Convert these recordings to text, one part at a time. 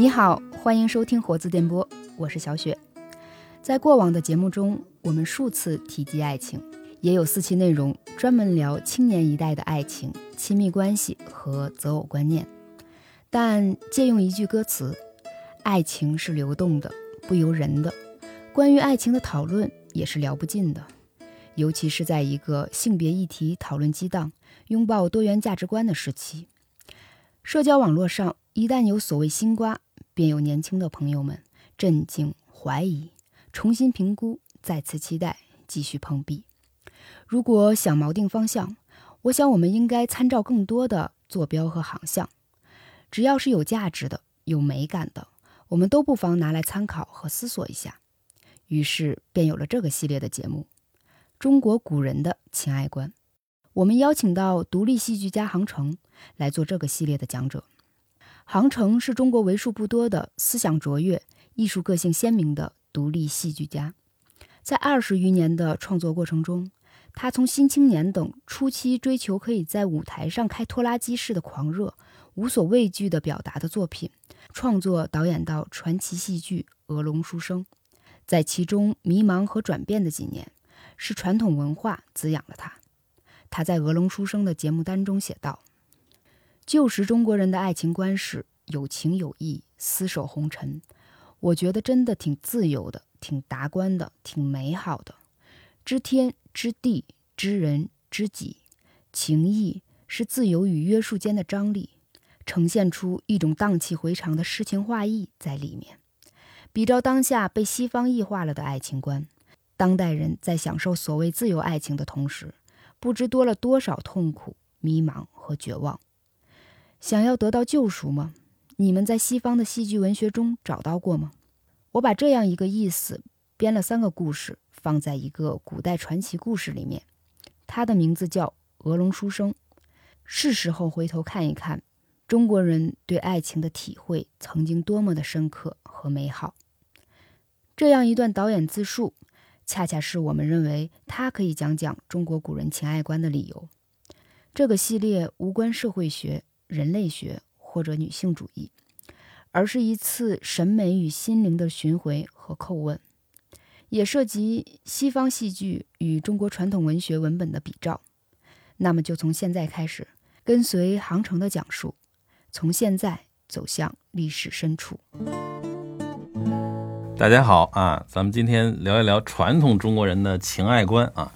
你好，欢迎收听活字电波，我是小雪。在过往的节目中，我们数次提及爱情，也有四期内容专门聊青年一代的爱情、亲密关系和择偶观念。但借用一句歌词：“爱情是流动的，不由人的。”关于爱情的讨论也是聊不尽的，尤其是在一个性别议题讨论激荡、拥抱多元价值观的时期。社交网络上一旦有所谓新瓜，便有年轻的朋友们震惊、怀疑、重新评估、再次期待、继续碰壁。如果想锚定方向，我想我们应该参照更多的坐标和航向。只要是有价值的、有美感的，我们都不妨拿来参考和思索一下。于是便有了这个系列的节目《中国古人的情爱观》。我们邀请到独立戏剧家杭城来做这个系列的讲者。杭城是中国为数不多的思想卓越、艺术个性鲜明的独立戏剧家。在二十余年的创作过程中，他从《新青年》等初期追求可以在舞台上开拖拉机式的狂热、无所畏惧的表达的作品，创作导演到传奇戏剧《鹅龙书生》，在其中迷茫和转变的几年，是传统文化滋养了他。他在《鹅龙书生》的节目单中写道。旧时中国人的爱情观是有情有义，厮守红尘。我觉得真的挺自由的，挺达观的，挺美好的。知天知地知人知己，情义是自由与约束间的张力，呈现出一种荡气回肠的诗情画意在里面。比照当下被西方异化了的爱情观，当代人在享受所谓自由爱情的同时，不知多了多少痛苦、迷茫和绝望。想要得到救赎吗？你们在西方的戏剧文学中找到过吗？我把这样一个意思编了三个故事，放在一个古代传奇故事里面，它的名字叫《鹅龙书生》。是时候回头看一看，中国人对爱情的体会曾经多么的深刻和美好。这样一段导演自述，恰恰是我们认为他可以讲讲中国古人情爱观的理由。这个系列无关社会学。人类学或者女性主义，而是一次审美与心灵的巡回和叩问，也涉及西方戏剧与中国传统文学文本的比照。那么，就从现在开始，跟随杭城的讲述，从现在走向历史深处。大家好啊，咱们今天聊一聊传统中国人的情爱观啊。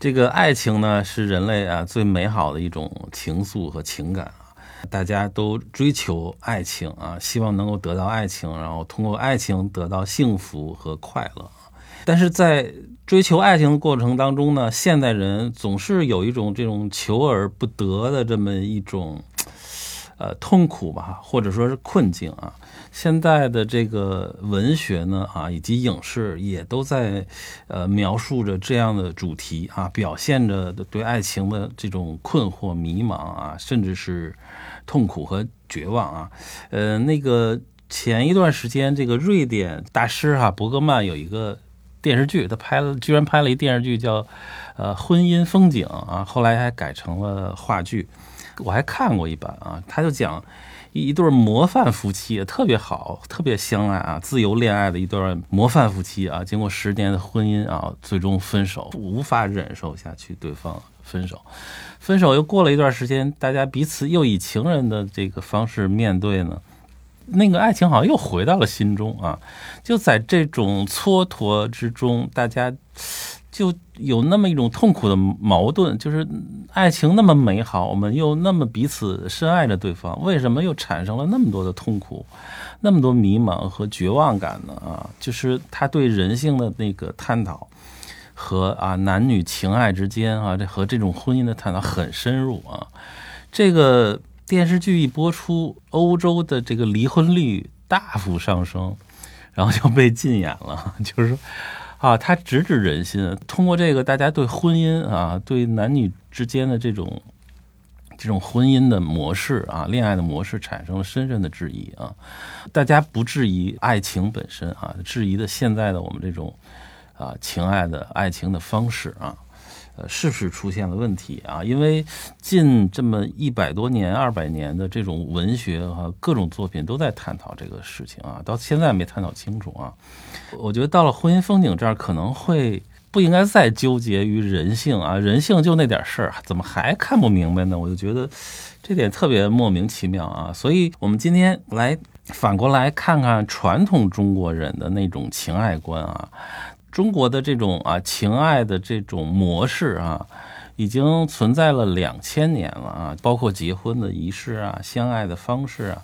这个爱情呢，是人类啊最美好的一种情愫和情感。大家都追求爱情啊，希望能够得到爱情，然后通过爱情得到幸福和快乐。但是在追求爱情的过程当中呢，现代人总是有一种这种求而不得的这么一种呃痛苦吧，或者说是困境啊。现在的这个文学呢啊，以及影视也都在呃描述着这样的主题啊，表现着对爱情的这种困惑、迷茫啊，甚至是。痛苦和绝望啊，呃，那个前一段时间，这个瑞典大师哈伯格曼有一个电视剧，他拍了，居然拍了一电视剧叫呃《婚姻风景》啊，后来还改成了话剧，我还看过一版啊，他就讲一对模范夫妻，特别好，特别相爱啊，自由恋爱的一对模范夫妻啊，经过十年的婚姻啊，最终分手，无法忍受下去对方。分手，分手又过了一段时间，大家彼此又以情人的这个方式面对呢，那个爱情好像又回到了心中啊。就在这种蹉跎之中，大家就有那么一种痛苦的矛盾，就是爱情那么美好，我们又那么彼此深爱着对方，为什么又产生了那么多的痛苦，那么多迷茫和绝望感呢？啊，就是他对人性的那个探讨。和啊男女情爱之间啊，这和这种婚姻的探讨很深入啊。这个电视剧一播出，欧洲的这个离婚率大幅上升，然后就被禁演了。就是说啊，它直指人心。通过这个，大家对婚姻啊，对男女之间的这种这种婚姻的模式啊，恋爱的模式产生了深深的质疑啊。大家不质疑爱情本身啊，质疑的现在的我们这种。啊，情爱的爱情的方式啊，呃，是不是出现了问题啊？因为近这么一百多年、二百年的这种文学和各种作品都在探讨这个事情啊，到现在没探讨清楚啊。我觉得到了婚姻风景这儿，可能会不应该再纠结于人性啊，人性就那点事儿，怎么还看不明白呢？我就觉得这点特别莫名其妙啊。所以我们今天来反过来看看传统中国人的那种情爱观啊。中国的这种啊情爱的这种模式啊，已经存在了两千年了啊，包括结婚的仪式啊、相爱的方式啊，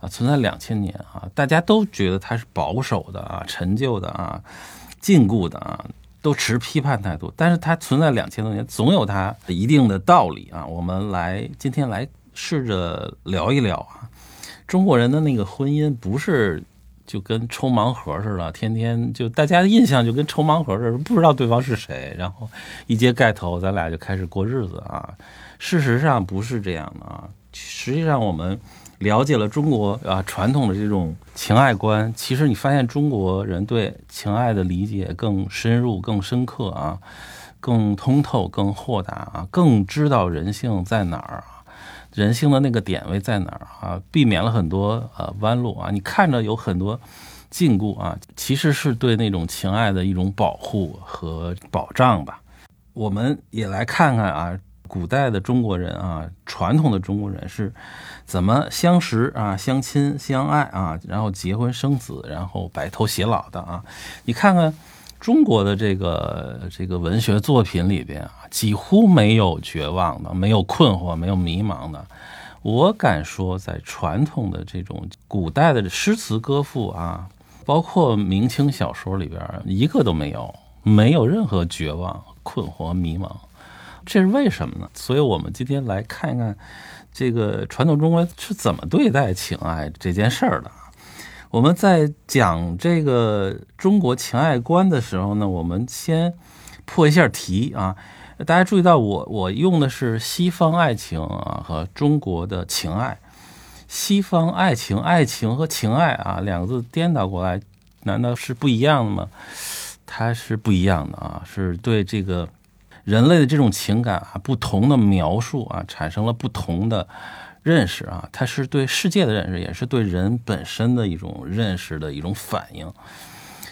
啊存在两千年啊，大家都觉得它是保守的啊、陈旧的啊、禁锢的啊，都持批判态度。但是它存在两千多年，总有它一定的道理啊。我们来今天来试着聊一聊啊，中国人的那个婚姻不是。就跟抽盲盒似的，天天就大家的印象就跟抽盲盒似的，不知道对方是谁，然后一揭盖头，咱俩就开始过日子啊。事实上不是这样的啊。实际上我们了解了中国啊传统的这种情爱观，其实你发现中国人对情爱的理解更深入、更深刻啊，更通透、更豁达啊，更知道人性在哪儿。人性的那个点位在哪儿啊？避免了很多呃弯路啊！你看着有很多禁锢啊，其实是对那种情爱的一种保护和保障吧。我们也来看看啊，古代的中国人啊，传统的中国人是怎么相识啊、相亲相爱啊，然后结婚生子，然后白头偕老的啊。你看看。中国的这个这个文学作品里边啊，几乎没有绝望的，没有困惑，没有迷茫的。我敢说，在传统的这种古代的诗词歌赋啊，包括明清小说里边，一个都没有，没有任何绝望、困惑、迷茫。这是为什么呢？所以我们今天来看一看，这个传统中国是怎么对待情爱这件事儿的。我们在讲这个中国情爱观的时候呢，我们先破一下题啊。大家注意到，我我用的是西方爱情啊和中国的情爱。西方爱情、爱情和情爱啊两个字颠倒过来，难道是不一样的吗？它是不一样的啊，是对这个人类的这种情感啊不同的描述啊，产生了不同的。认识啊，它是对世界的认识，也是对人本身的一种认识的一种反应。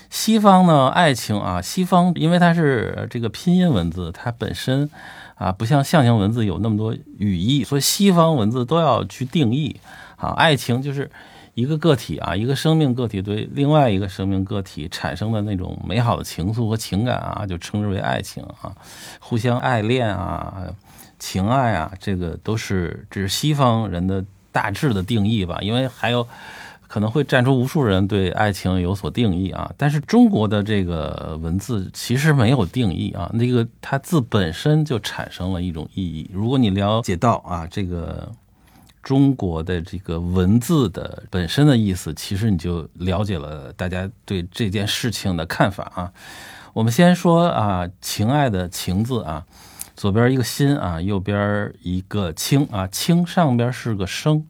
西方呢，爱情啊，西方因为它是这个拼音文字，它本身啊不像象形文字有那么多语义，所以西方文字都要去定义啊。爱情就是一个个体啊，一个生命个体对另外一个生命个体产生的那种美好的情愫和情感啊，就称之为爱情啊，互相爱恋啊。情爱啊，这个都是这是西方人的大致的定义吧，因为还有可能会站出无数人对爱情有所定义啊。但是中国的这个文字其实没有定义啊，那个它字本身就产生了一种意义。如果你了解到啊，这个中国的这个文字的本身的意思，其实你就了解了大家对这件事情的看法啊。我们先说啊，情爱的情字啊。左边一个心啊，右边一个青啊，青上边是个生，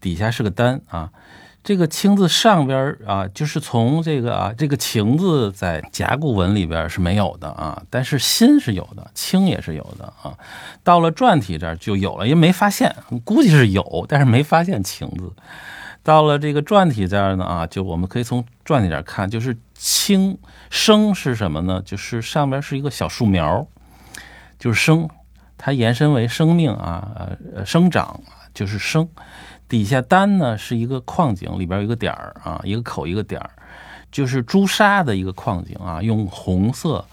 底下是个单啊。这个青字上边啊，就是从这个啊，这个情字在甲骨文里边是没有的啊，但是心是有的，青也是有的啊。到了篆体这儿就有了，因为没发现，估计是有，但是没发现情字。到了这个篆体这儿呢啊，就我们可以从篆体这儿看，就是青生是什么呢？就是上边是一个小树苗。就是生，它延伸为生命啊，呃，生长就是生。底下丹呢是一个矿井，里边有一个点儿啊，一个口一个点儿，就是朱砂的一个矿井啊，用红色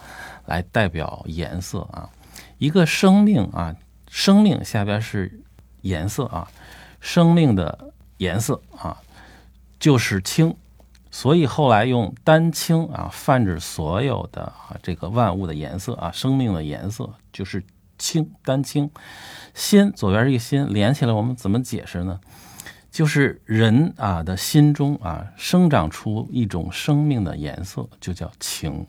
来代表颜色啊。一个生命啊，生命下边是颜色啊，生命的颜色啊就是青。所以后来用丹青啊泛指所有的这个万物的颜色啊生命的颜色就是青丹青，心左边一个心连起来我们怎么解释呢？就是人啊的心中啊生长出一种生命的颜色就叫情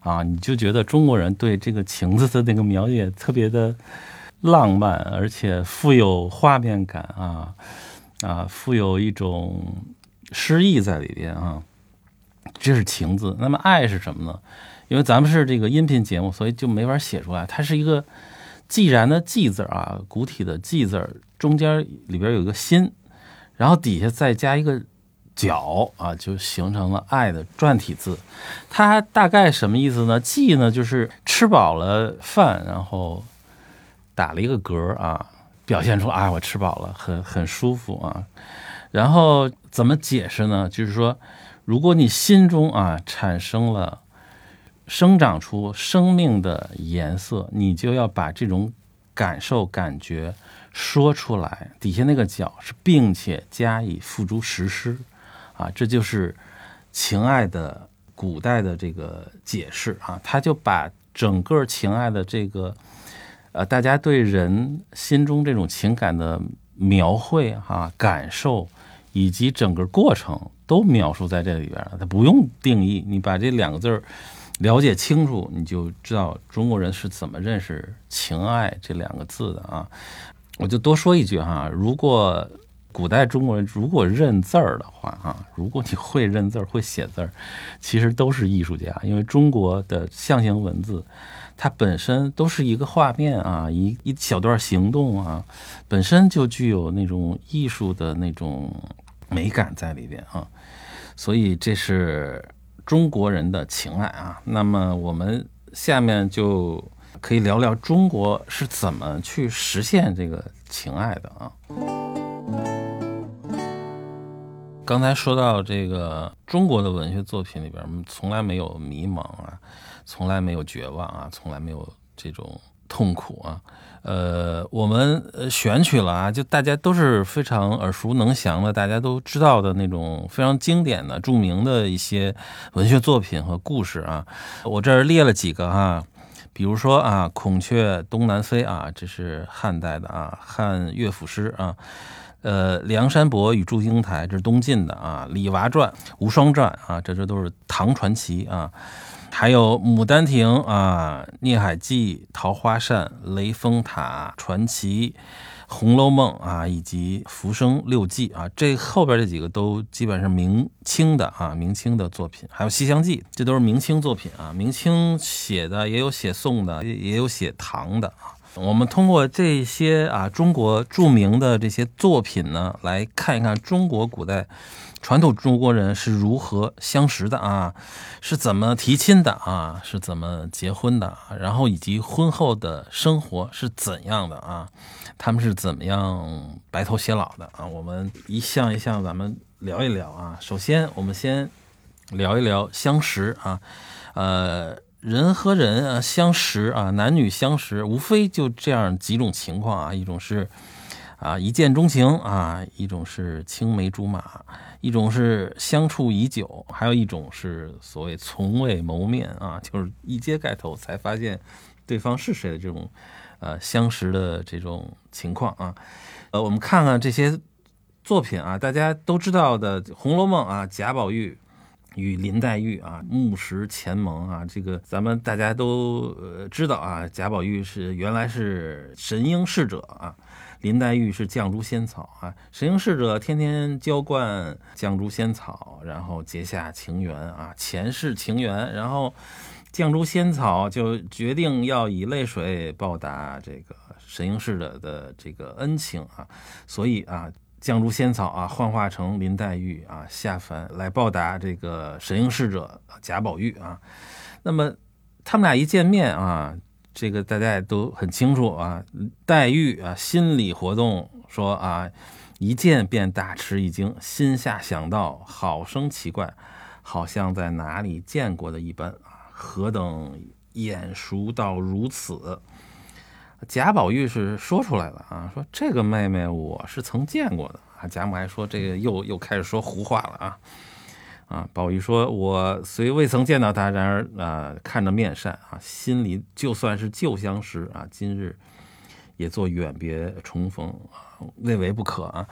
啊你就觉得中国人对这个情字的那个描写特别的浪漫而且富有画面感啊啊富有一种。诗意在里边啊，这是情字。那么爱是什么呢？因为咱们是这个音频节目，所以就没法写出来。它是一个既然的“既”字啊，古体的“既”字，中间里边有一个心，然后底下再加一个角啊，就形成了“爱”的篆体字。它大概什么意思呢？“既”呢，就是吃饱了饭，然后打了一个嗝啊，表现出啊，我吃饱了，很很舒服啊。然后怎么解释呢？就是说，如果你心中啊产生了。生长出生命的颜色，你就要把这种感受、感觉说出来。底下那个角是，并且加以付诸实施，啊，这就是情爱的古代的这个解释啊。他就把整个情爱的这个，呃，大家对人心中这种情感的描绘哈，感受以及整个过程都描述在这里边了。他不用定义，你把这两个字儿。了解清楚，你就知道中国人是怎么认识“情爱”这两个字的啊！我就多说一句哈，如果古代中国人如果认字儿的话啊，如果你会认字儿、会写字儿，其实都是艺术家，因为中国的象形文字，它本身都是一个画面啊，一一小段行动啊，本身就具有那种艺术的那种美感在里边啊，所以这是。中国人的情爱啊，那么我们下面就可以聊聊中国是怎么去实现这个情爱的啊。刚才说到这个中国的文学作品里边，从来没有迷茫啊，从来没有绝望啊，从来没有这种痛苦啊。呃，我们选取了啊，就大家都是非常耳熟能详的，大家都知道的那种非常经典的、著名的一些文学作品和故事啊。我这儿列了几个哈，比如说啊，《孔雀东南飞》啊，这是汉代的啊，汉乐府诗啊。呃，《梁山伯与祝英台》这是东晋的啊，《李娃传》《无双传》啊，这这都是唐传奇啊。还有《牡丹亭》啊，《孽海记》《桃花扇》《雷峰塔》传奇，《红楼梦》啊，以及《浮生六记》啊，这后边这几个都基本上明清的啊，明清的作品。还有《西厢记》，这都是明清作品啊，明清写的也有写宋的，也也有写唐的啊。我们通过这些啊，中国著名的这些作品呢，来看一看中国古代。传统中国人是如何相识的啊？是怎么提亲的啊？是怎么结婚的？然后以及婚后的生活是怎样的啊？他们是怎么样白头偕老的啊？我们一项一项咱们聊一聊啊。首先，我们先聊一聊相识啊。呃，人和人啊相识啊，男女相识，无非就这样几种情况啊。一种是啊一见钟情啊，一种是青梅竹马。一种是相处已久，还有一种是所谓从未谋面啊，就是一揭盖头才发现对方是谁的这种呃相识的这种情况啊。呃，我们看看这些作品啊，大家都知道的《红楼梦》啊，贾宝玉与林黛玉啊，木石前盟啊，这个咱们大家都呃知道啊，贾宝玉是原来是神瑛侍者啊。林黛玉是绛珠仙草啊，神瑛侍者天天浇灌绛珠仙草，然后结下情缘啊，前世情缘，然后绛珠仙草就决定要以泪水报答这个神瑛侍者的这个恩情啊，所以啊，绛珠仙草啊幻化成林黛玉啊下凡来报答这个神瑛侍者贾宝玉啊，那么他们俩一见面啊。这个大家也都很清楚啊，黛玉啊，心理活动说啊，一见便大吃一惊，心下想到，好生奇怪，好像在哪里见过的一般啊，何等眼熟到如此？贾宝玉是说出来了啊，说这个妹妹我是曾见过的啊，贾母还说这个又又开始说胡话了啊。啊，宝玉说：“我虽未曾见到他，然而啊，看着面善啊，心里就算是旧相识啊，今日也做远别重逢啊，未为不可啊。”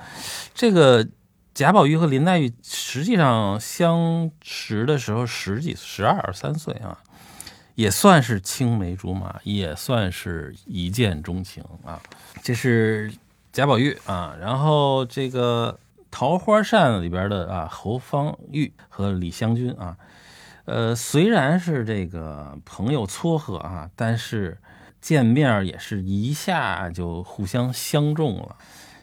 这个贾宝玉和林黛玉实际上相识的时候十几、十二三岁啊，也算是青梅竹马，也算是一见钟情啊。这是贾宝玉啊，然后这个。桃花扇里边的啊，侯方域和李香君啊，呃，虽然是这个朋友撮合啊，但是见面也是一下就互相相中了。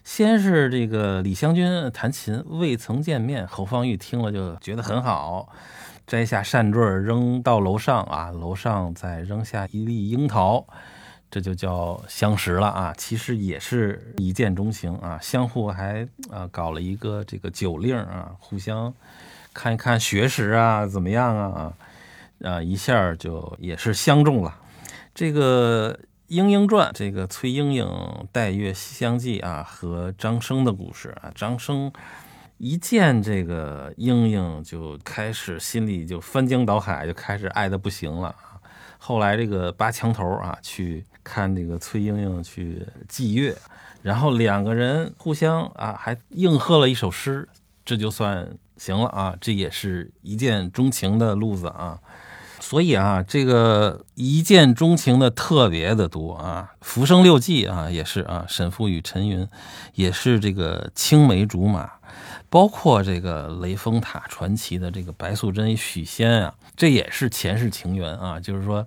先是这个李香君弹琴，未曾见面，侯方域听了就觉得很好，摘下扇坠扔到楼上啊，楼上再扔下一粒樱桃，这就叫相识了啊。其实也是一见钟情啊，相互还啊搞了一个这个酒令啊，互相看一看学识啊怎么样啊啊，一下就也是相中了。这个。《莺莺传》这个崔莺莺带月西厢记啊，和张生的故事啊，张生一见这个莺莺就开始心里就翻江倒海，就开始爱的不行了。后来这个扒墙头啊，去看这个崔莺莺去祭月，然后两个人互相啊还应和了一首诗，这就算行了啊，这也是一见钟情的路子啊。所以啊，这个一见钟情的特别的多啊，《浮生六记》啊也是啊，沈复与陈云也是这个青梅竹马，包括这个雷峰塔传奇的这个白素贞与许仙啊，这也是前世情缘啊，就是说，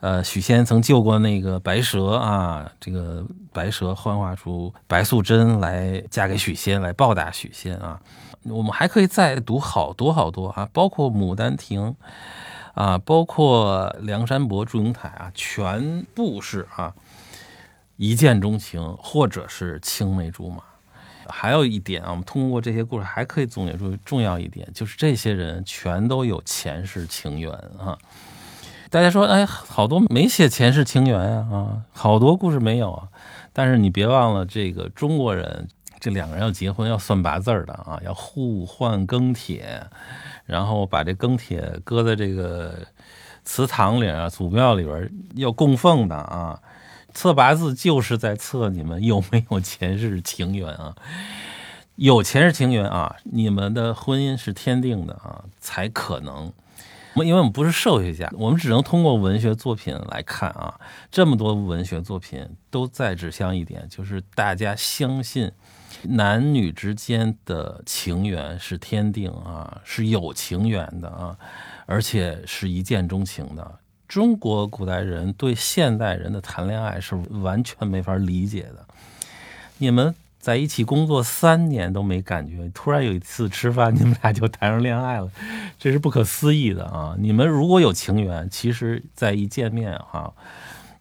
呃，许仙曾救过那个白蛇啊，这个白蛇幻化出白素贞来嫁给许仙，来报答许仙啊。我们还可以再读好多好多啊，包括《牡丹亭》。啊，包括梁山伯、祝英台啊，全部是啊一见钟情，或者是青梅竹马。还有一点啊，我们通过这些故事还可以总结出重要一点，就是这些人全都有前世情缘啊。大家说，哎，好多没写前世情缘呀啊，好多故事没有啊。但是你别忘了，这个中国人这两个人要结婚要算八字的啊，要互换庚帖。然后把这庚帖搁在这个祠堂里啊，祖庙里边要供奉的啊。测八字就是在测你们有没有前世情缘啊。有前世情缘啊，你们的婚姻是天定的啊，才可能。因为我们不是社会学家，我们只能通过文学作品来看啊。这么多文学作品都在指向一点，就是大家相信。男女之间的情缘是天定啊，是有情缘的啊，而且是一见钟情的。中国古代人对现代人的谈恋爱是完全没法理解的。你们在一起工作三年都没感觉，突然有一次吃饭，你们俩就谈上恋爱了，这是不可思议的啊！你们如果有情缘，其实在一见面哈，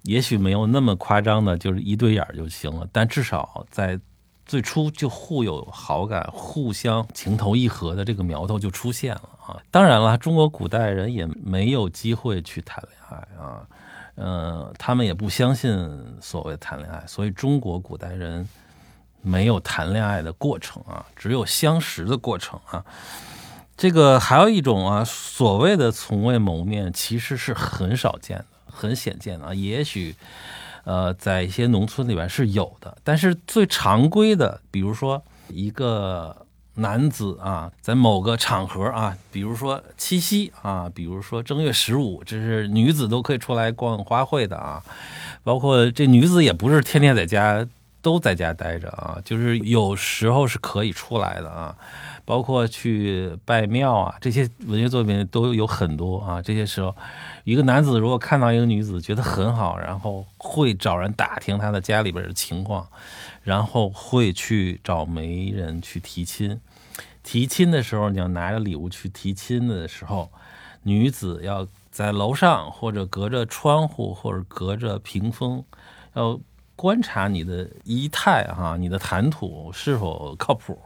也许没有那么夸张的，就是一对眼就行了，但至少在。最初就互有好感，互相情投意合的这个苗头就出现了啊！当然了，中国古代人也没有机会去谈恋爱啊，呃，他们也不相信所谓谈恋爱，所以中国古代人没有谈恋爱的过程啊，只有相识的过程啊。这个还有一种啊，所谓的从未谋面，其实是很少见的，很鲜见的啊，也许。呃，在一些农村里边是有的，但是最常规的，比如说一个男子啊，在某个场合啊，比如说七夕啊，比如说正月十五，这是女子都可以出来逛花卉的啊，包括这女子也不是天天在家都在家待着啊，就是有时候是可以出来的啊。包括去拜庙啊，这些文学作品都有很多啊。这些时候，一个男子如果看到一个女子觉得很好，然后会找人打听她的家里边的情况，然后会去找媒人去提亲。提亲的时候，你要拿着礼物去提亲的时候，女子要在楼上或者隔着窗户或者隔着屏风，要观察你的仪态哈，你的谈吐是否靠谱。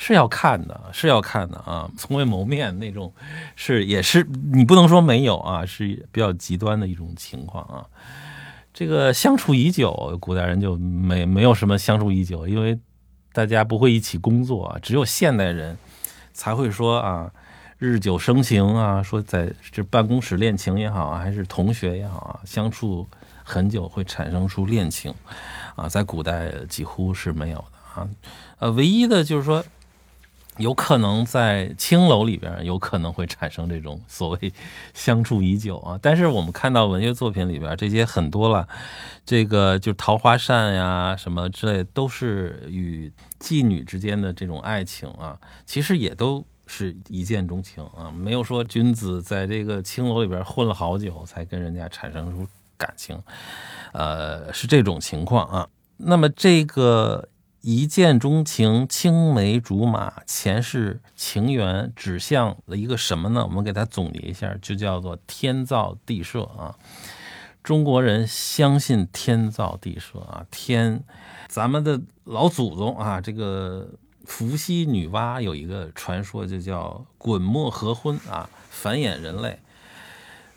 是要看的，是要看的啊！从未谋面那种，是也是你不能说没有啊，是比较极端的一种情况啊。这个相处已久，古代人就没没有什么相处已久，因为大家不会一起工作。只有现代人才会说啊，日久生情啊，说在这办公室恋情也好，还是同学也好啊，相处很久会产生出恋情啊，在古代几乎是没有的啊。呃，唯一的就是说。有可能在青楼里边，有可能会产生这种所谓相处已久啊。但是我们看到文学作品里边这些很多了，这个就桃花扇呀什么之类，都是与妓女之间的这种爱情啊，其实也都是一见钟情啊，没有说君子在这个青楼里边混了好久才跟人家产生出感情，呃，是这种情况啊。那么这个一见钟情、青梅竹马、前世情缘，指向了一个什么呢？我们给它总结一下，就叫做天造地设啊。中国人相信天造地设啊，天，咱们的老祖宗啊，这个伏羲女娲有一个传说，就叫滚墨合婚啊，繁衍人类。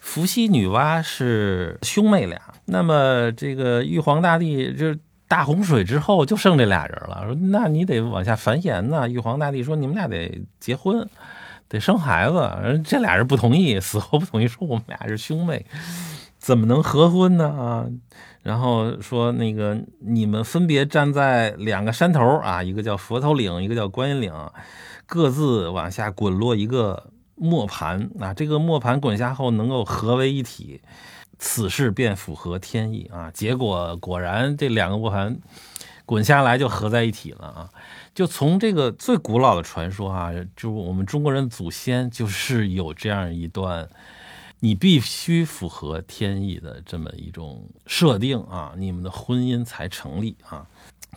伏羲女娲是兄妹俩，那么这个玉皇大帝就是大洪水之后就剩这俩人了，说那你得往下繁衍呐。玉皇大帝说你们俩得结婚，得生孩子，这俩人不同意，死活不同意，说我们俩是兄妹。怎么能合婚呢啊？然后说那个你们分别站在两个山头啊，一个叫佛头岭，一个叫观音岭，各自往下滚落一个磨盘啊。这个磨盘滚下后能够合为一体，此事便符合天意啊。结果果然这两个磨盘滚下来就合在一起了啊。就从这个最古老的传说啊，就我们中国人祖先就是有这样一段。你必须符合天意的这么一种设定啊，你们的婚姻才成立啊。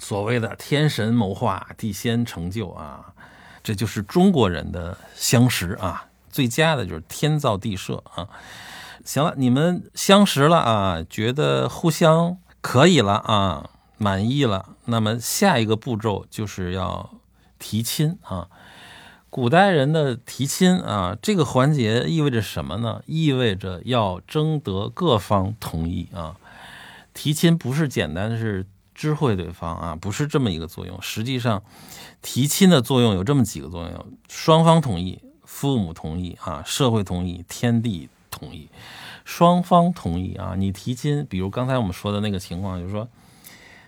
所谓的天神谋划，地仙成就啊，这就是中国人的相识啊。最佳的就是天造地设啊。行了，你们相识了啊，觉得互相可以了啊，满意了，那么下一个步骤就是要提亲啊。古代人的提亲啊，这个环节意味着什么呢？意味着要征得各方同意啊。提亲不是简单的是知会对方啊，不是这么一个作用。实际上，提亲的作用有这么几个作用：双方同意，父母同意啊，社会同意，天地同意。双方同意啊，你提亲，比如刚才我们说的那个情况，就是说。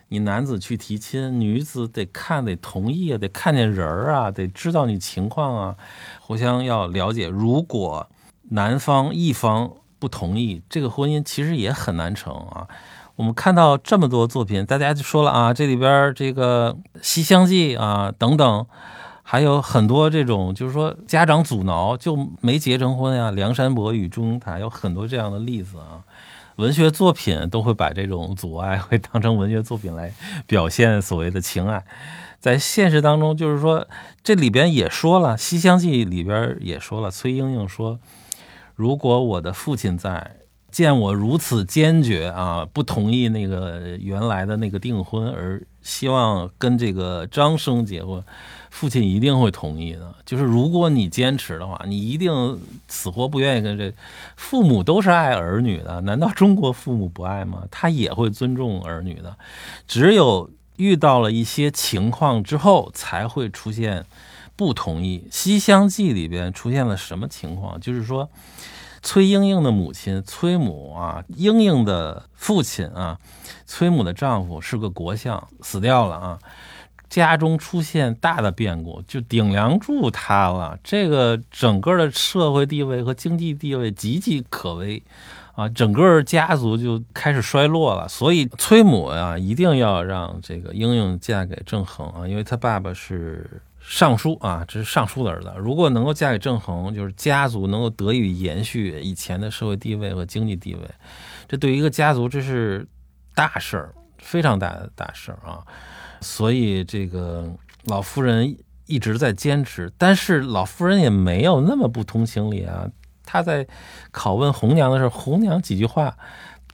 你男子去提亲，女子得看得同意啊，得看见人儿啊，得知道你情况啊，互相要了解。如果男方一方不同意，这个婚姻其实也很难成啊。我们看到这么多作品，大家就说了啊，这里边这个《西厢记》啊等等，还有很多这种，就是说家长阻挠就没结成婚呀，《梁山伯与祝英台》有很多这样的例子啊。文学作品都会把这种阻碍会当成文学作品来表现所谓的情爱，在现实当中，就是说这里边也说了，《西厢记》里边也说了，崔莺莺说：“如果我的父亲在，见我如此坚决啊，不同意那个原来的那个订婚，而希望跟这个张生结婚。”父亲一定会同意的。就是如果你坚持的话，你一定死活不愿意跟这父母都是爱儿女的，难道中国父母不爱吗？他也会尊重儿女的。只有遇到了一些情况之后，才会出现不同意。《西厢记》里边出现了什么情况？就是说，崔莺莺的母亲崔母啊，莺莺的父亲啊，崔母的丈夫是个国相，死掉了啊。家中出现大的变故，就顶梁柱塌了，这个整个的社会地位和经济地位岌岌可危，啊，整个家族就开始衰落了。所以崔母啊，一定要让这个莺莺嫁给郑恒啊，因为他爸爸是尚书啊，这是尚书的儿子。如果能够嫁给郑恒，就是家族能够得以延续以前的社会地位和经济地位，这对于一个家族这是大事儿，非常大的大事儿啊。所以这个老夫人一直在坚持，但是老夫人也没有那么不通情理啊。她在拷问红娘的时候，红娘几句话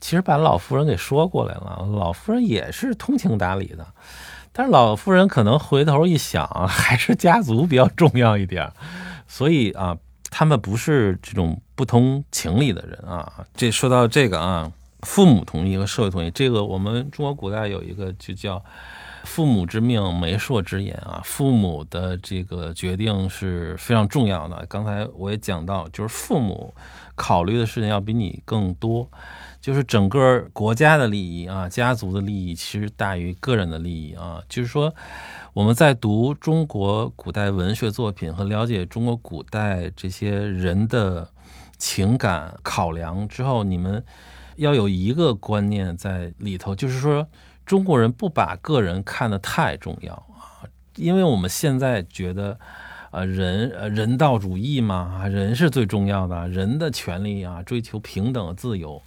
其实把老夫人给说过来了。老夫人也是通情达理的，但是老夫人可能回头一想，还是家族比较重要一点。所以啊，他们不是这种不通情理的人啊。这说到这个啊，父母同意和社会同意，这个我们中国古代有一个就叫。父母之命，媒妁之言啊！父母的这个决定是非常重要的。刚才我也讲到，就是父母考虑的事情要比你更多，就是整个国家的利益啊，家族的利益其实大于个人的利益啊。就是说，我们在读中国古代文学作品和了解中国古代这些人的情感考量之后，你们要有一个观念在里头，就是说。中国人不把个人看得太重要啊，因为我们现在觉得，啊，人呃人道主义嘛，人是最重要的，人的权利啊，追求平等自由。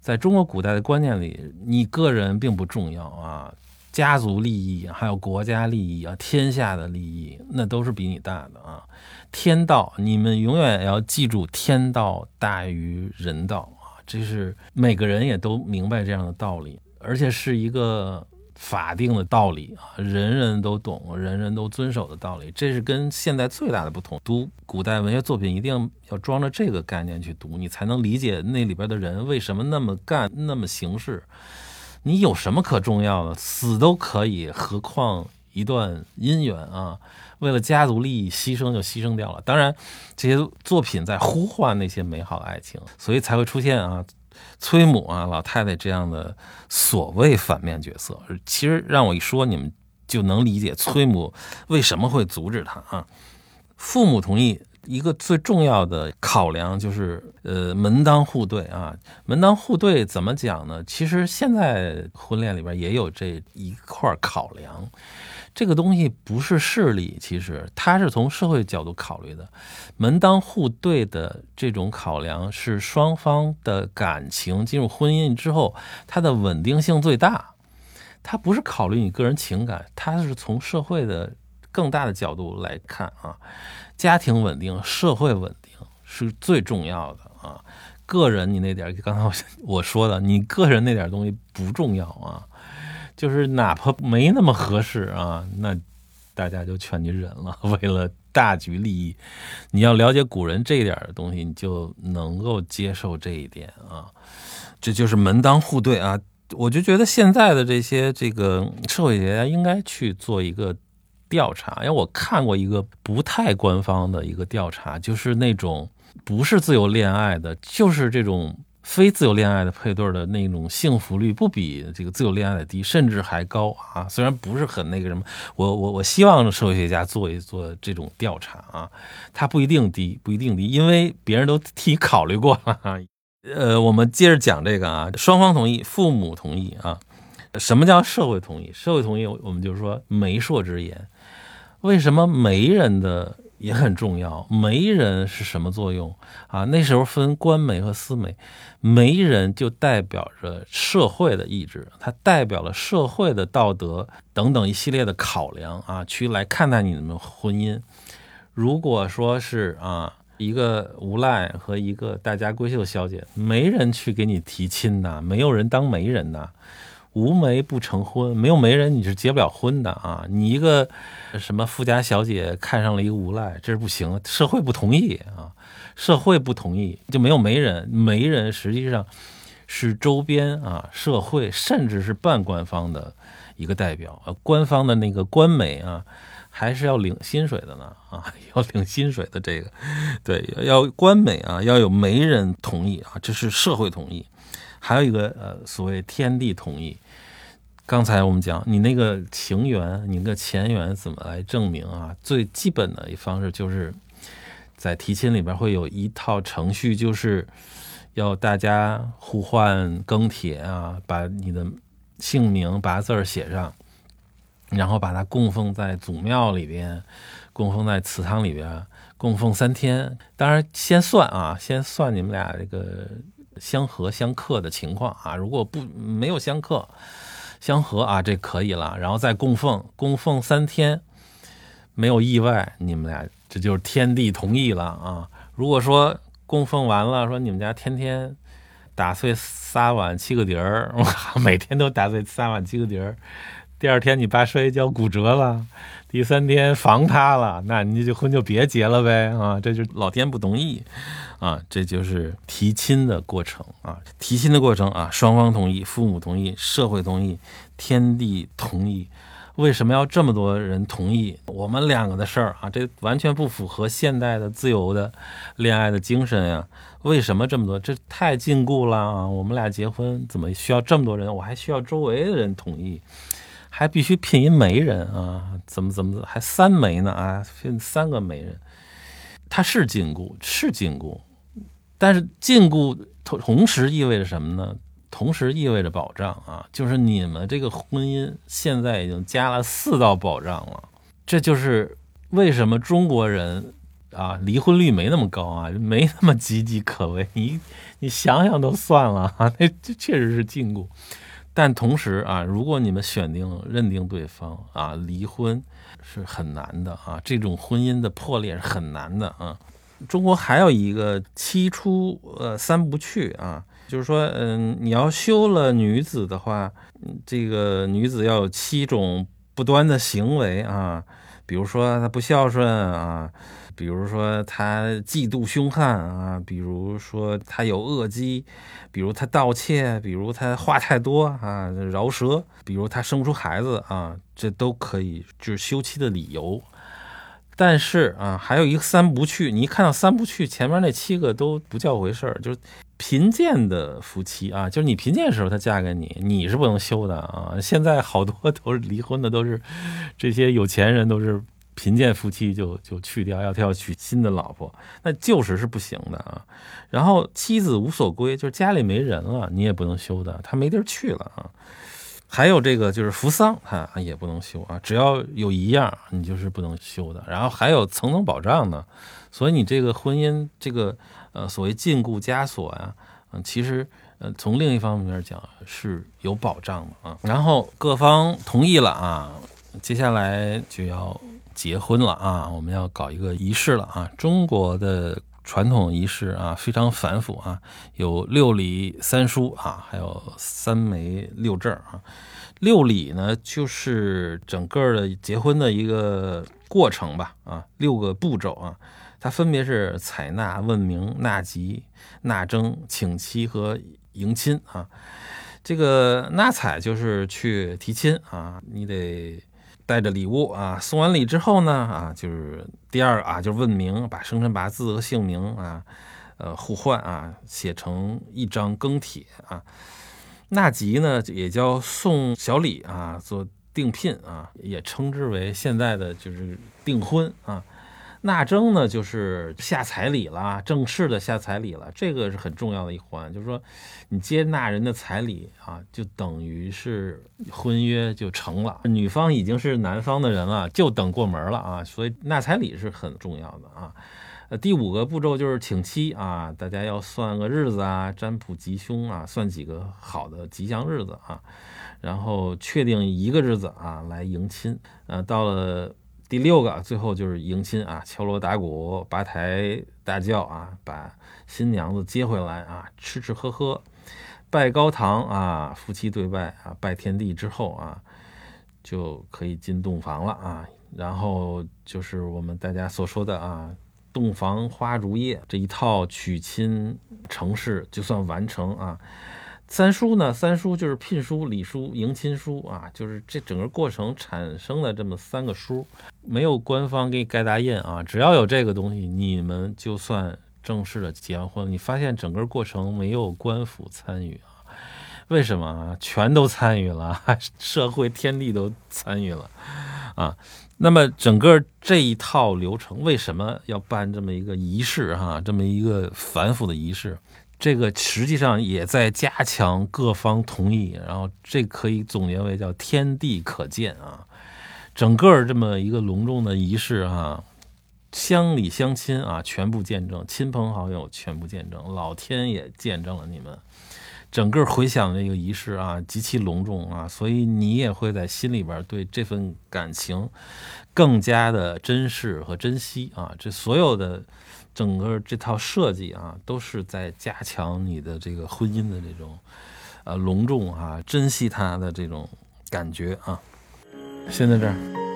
在中国古代的观念里，你个人并不重要啊，家族利益还有国家利益啊，天下的利益那都是比你大的啊。天道，你们永远要记住，天道大于人道啊，这是每个人也都明白这样的道理，而且是一个。法定的道理啊，人人都懂，人人都遵守的道理，这是跟现在最大的不同。读古代文学作品，一定要装着这个概念去读，你才能理解那里边的人为什么那么干，那么行事。你有什么可重要的？死都可以，何况一段姻缘啊？为了家族利益，牺牲就牺牲掉了。当然，这些作品在呼唤那些美好的爱情，所以才会出现啊。崔母啊，老太太这样的所谓反面角色，其实让我一说，你们就能理解崔母为什么会阻止他啊。父母同意，一个最重要的考量就是，呃，门当户对啊。门当户对怎么讲呢？其实现在婚恋里边也有这一块考量。这个东西不是势力，其实它是从社会角度考虑的。门当户对的这种考量是双方的感情进入婚姻之后，它的稳定性最大。它不是考虑你个人情感，它是从社会的更大的角度来看啊。家庭稳定、社会稳定是最重要的啊。个人你那点，刚才我说的，你个人那点东西不重要啊。就是哪怕没那么合适啊，那大家就劝你忍了。为了大局利益，你要了解古人这一点的东西，你就能够接受这一点啊。这就是门当户对啊。我就觉得现在的这些这个社会学家应该去做一个调查，因为我看过一个不太官方的一个调查，就是那种不是自由恋爱的，就是这种。非自由恋爱的配对的那种幸福率不比这个自由恋爱的低，甚至还高啊！虽然不是很那个什么，我我我希望社会学家做一做这种调查啊，它不一定低，不一定低，因为别人都替你考虑过了。呃，我们接着讲这个啊，双方同意，父母同意啊。什么叫社会同意？社会同意，我们就是说媒妁之言。为什么媒人的？也很重要，媒人是什么作用啊？那时候分官媒和私媒，媒人就代表着社会的意志，它代表了社会的道德等等一系列的考量啊，去来看待你们婚姻。如果说是啊，一个无赖和一个大家闺秀小姐，没人去给你提亲呐，没有人当媒人呐。无媒不成婚，没有媒人你是结不了婚的啊！你一个什么富家小姐看上了一个无赖，这是不行，社会不同意啊！社会不同意就没有媒人，媒人实际上是周边啊社会甚至是半官方的一个代表啊，官方的那个官媒啊还是要领薪水的呢啊，要领薪水的这个，对，要官媒啊要有媒人同意啊，这是社会同意。还有一个呃，所谓天地同意。刚才我们讲，你那个情缘，你那个前缘怎么来证明啊？最基本的一方式就是在提亲里边会有一套程序，就是要大家互换庚帖啊，把你的姓名八字写上，然后把它供奉在祖庙里边，供奉在祠堂里边，供奉三天。当然，先算啊，先算你们俩这个。相合相克的情况啊，如果不没有相克，相合啊，这可以了。然后再供奉，供奉三天，没有意外，你们俩这就是天地同意了啊。如果说供奉完了，说你们家天天打碎仨碗七个碟儿，每天都打碎仨碗七个碟儿，第二天你爸摔跤骨折了，第三天房塌了，那你这婚就别结了呗啊，这就老天不同意。啊，这就是提亲的过程啊！提亲的过程啊，双方同意，父母同意，社会同意，天地同意。为什么要这么多人同意我们两个的事儿啊？这完全不符合现代的自由的恋爱的精神呀！为什么这么多？这太禁锢了啊！我们俩结婚怎么需要这么多人？我还需要周围的人同意，还必须聘一媒人啊？怎么怎么还三媒呢？啊，聘三个媒人，他是禁锢，是禁锢。但是禁锢同同时意味着什么呢？同时意味着保障啊，就是你们这个婚姻现在已经加了四道保障了，这就是为什么中国人啊离婚率没那么高啊，没那么岌岌可危？你你想想都算了啊，那这确实是禁锢。但同时啊，如果你们选定认定对方啊，离婚是很难的啊，这种婚姻的破裂是很难的啊。中国还有一个七出呃三不去啊，就是说嗯，你要休了女子的话，这个女子要有七种不端的行为啊，比如说她不孝顺啊。比如说她嫉妒凶悍啊，比如说她有恶疾，比如她盗窃，比如她话太多啊，饶舌，比如她生不出孩子啊，这都可以就是休妻的理由。但是啊，还有一个三不去，你一看到三不去，前面那七个都不叫回事儿，就是贫贱的夫妻啊，就是你贫贱的时候他嫁给你，你是不能休的啊。现在好多都是离婚的，都是这些有钱人都是。贫贱夫妻就就去掉，要他要娶新的老婆，那旧时是不行的啊。然后妻子无所归，就是家里没人了，你也不能休的，他没地儿去了啊。还有这个就是扶丧，哈也不能休啊。只要有一样，你就是不能休的。然后还有层层保障呢，所以你这个婚姻这个呃所谓禁锢枷锁呀，嗯，其实呃从另一方面讲是有保障的啊。然后各方同意了啊，接下来就要。结婚了啊，我们要搞一个仪式了啊！中国的传统仪式啊，非常繁复啊，有六礼三书啊，还有三媒六证啊。六礼呢，就是整个的结婚的一个过程吧啊，六个步骤啊，它分别是采纳、问名、纳吉、纳征、请期和迎亲啊。这个纳采就是去提亲啊，你得。带着礼物啊，送完礼之后呢，啊，就是第二啊，就是问名，把生辰八字和姓名啊，呃，互换啊，写成一张庚帖啊。纳吉呢，也叫送小礼啊，做订聘啊，也称之为现在的就是订婚啊。纳征呢，就是下彩礼了，正式的下彩礼了，这个是很重要的一环。就是说，你接纳人的彩礼啊，就等于是婚约就成了，女方已经是男方的人了，就等过门了啊。所以纳彩礼是很重要的啊。呃，第五个步骤就是请期啊，大家要算个日子啊，占卜吉凶啊，算几个好的吉祥日子啊，然后确定一个日子啊来迎亲。呃，到了。第六个，最后就是迎亲啊，敲锣打鼓，八抬大轿啊，把新娘子接回来啊，吃吃喝喝，拜高堂啊，夫妻对拜啊，拜天地之后啊，就可以进洞房了啊。然后就是我们大家所说的啊，洞房花烛夜这一套娶亲程式就算完成啊。三书呢？三书就是聘书、礼书、迎亲书啊，就是这整个过程产生了这么三个书，没有官方给你盖大印啊，只要有这个东西，你们就算正式的结完婚。你发现整个过程没有官府参与啊？为什么啊？全都参与了，社会天地都参与了啊。那么整个这一套流程为什么要办这么一个仪式哈？这么一个繁复的仪式？这个实际上也在加强各方同意，然后这可以总结为叫天地可见啊，整个这么一个隆重的仪式啊，乡里乡亲啊全部见证，亲朋好友全部见证，老天也见证了你们，整个回想这个仪式啊极其隆重啊，所以你也会在心里边对这份感情更加的珍视和珍惜啊，这所有的。整个这套设计啊，都是在加强你的这个婚姻的这种，呃，隆重啊，珍惜它的这种感觉啊。先在这儿。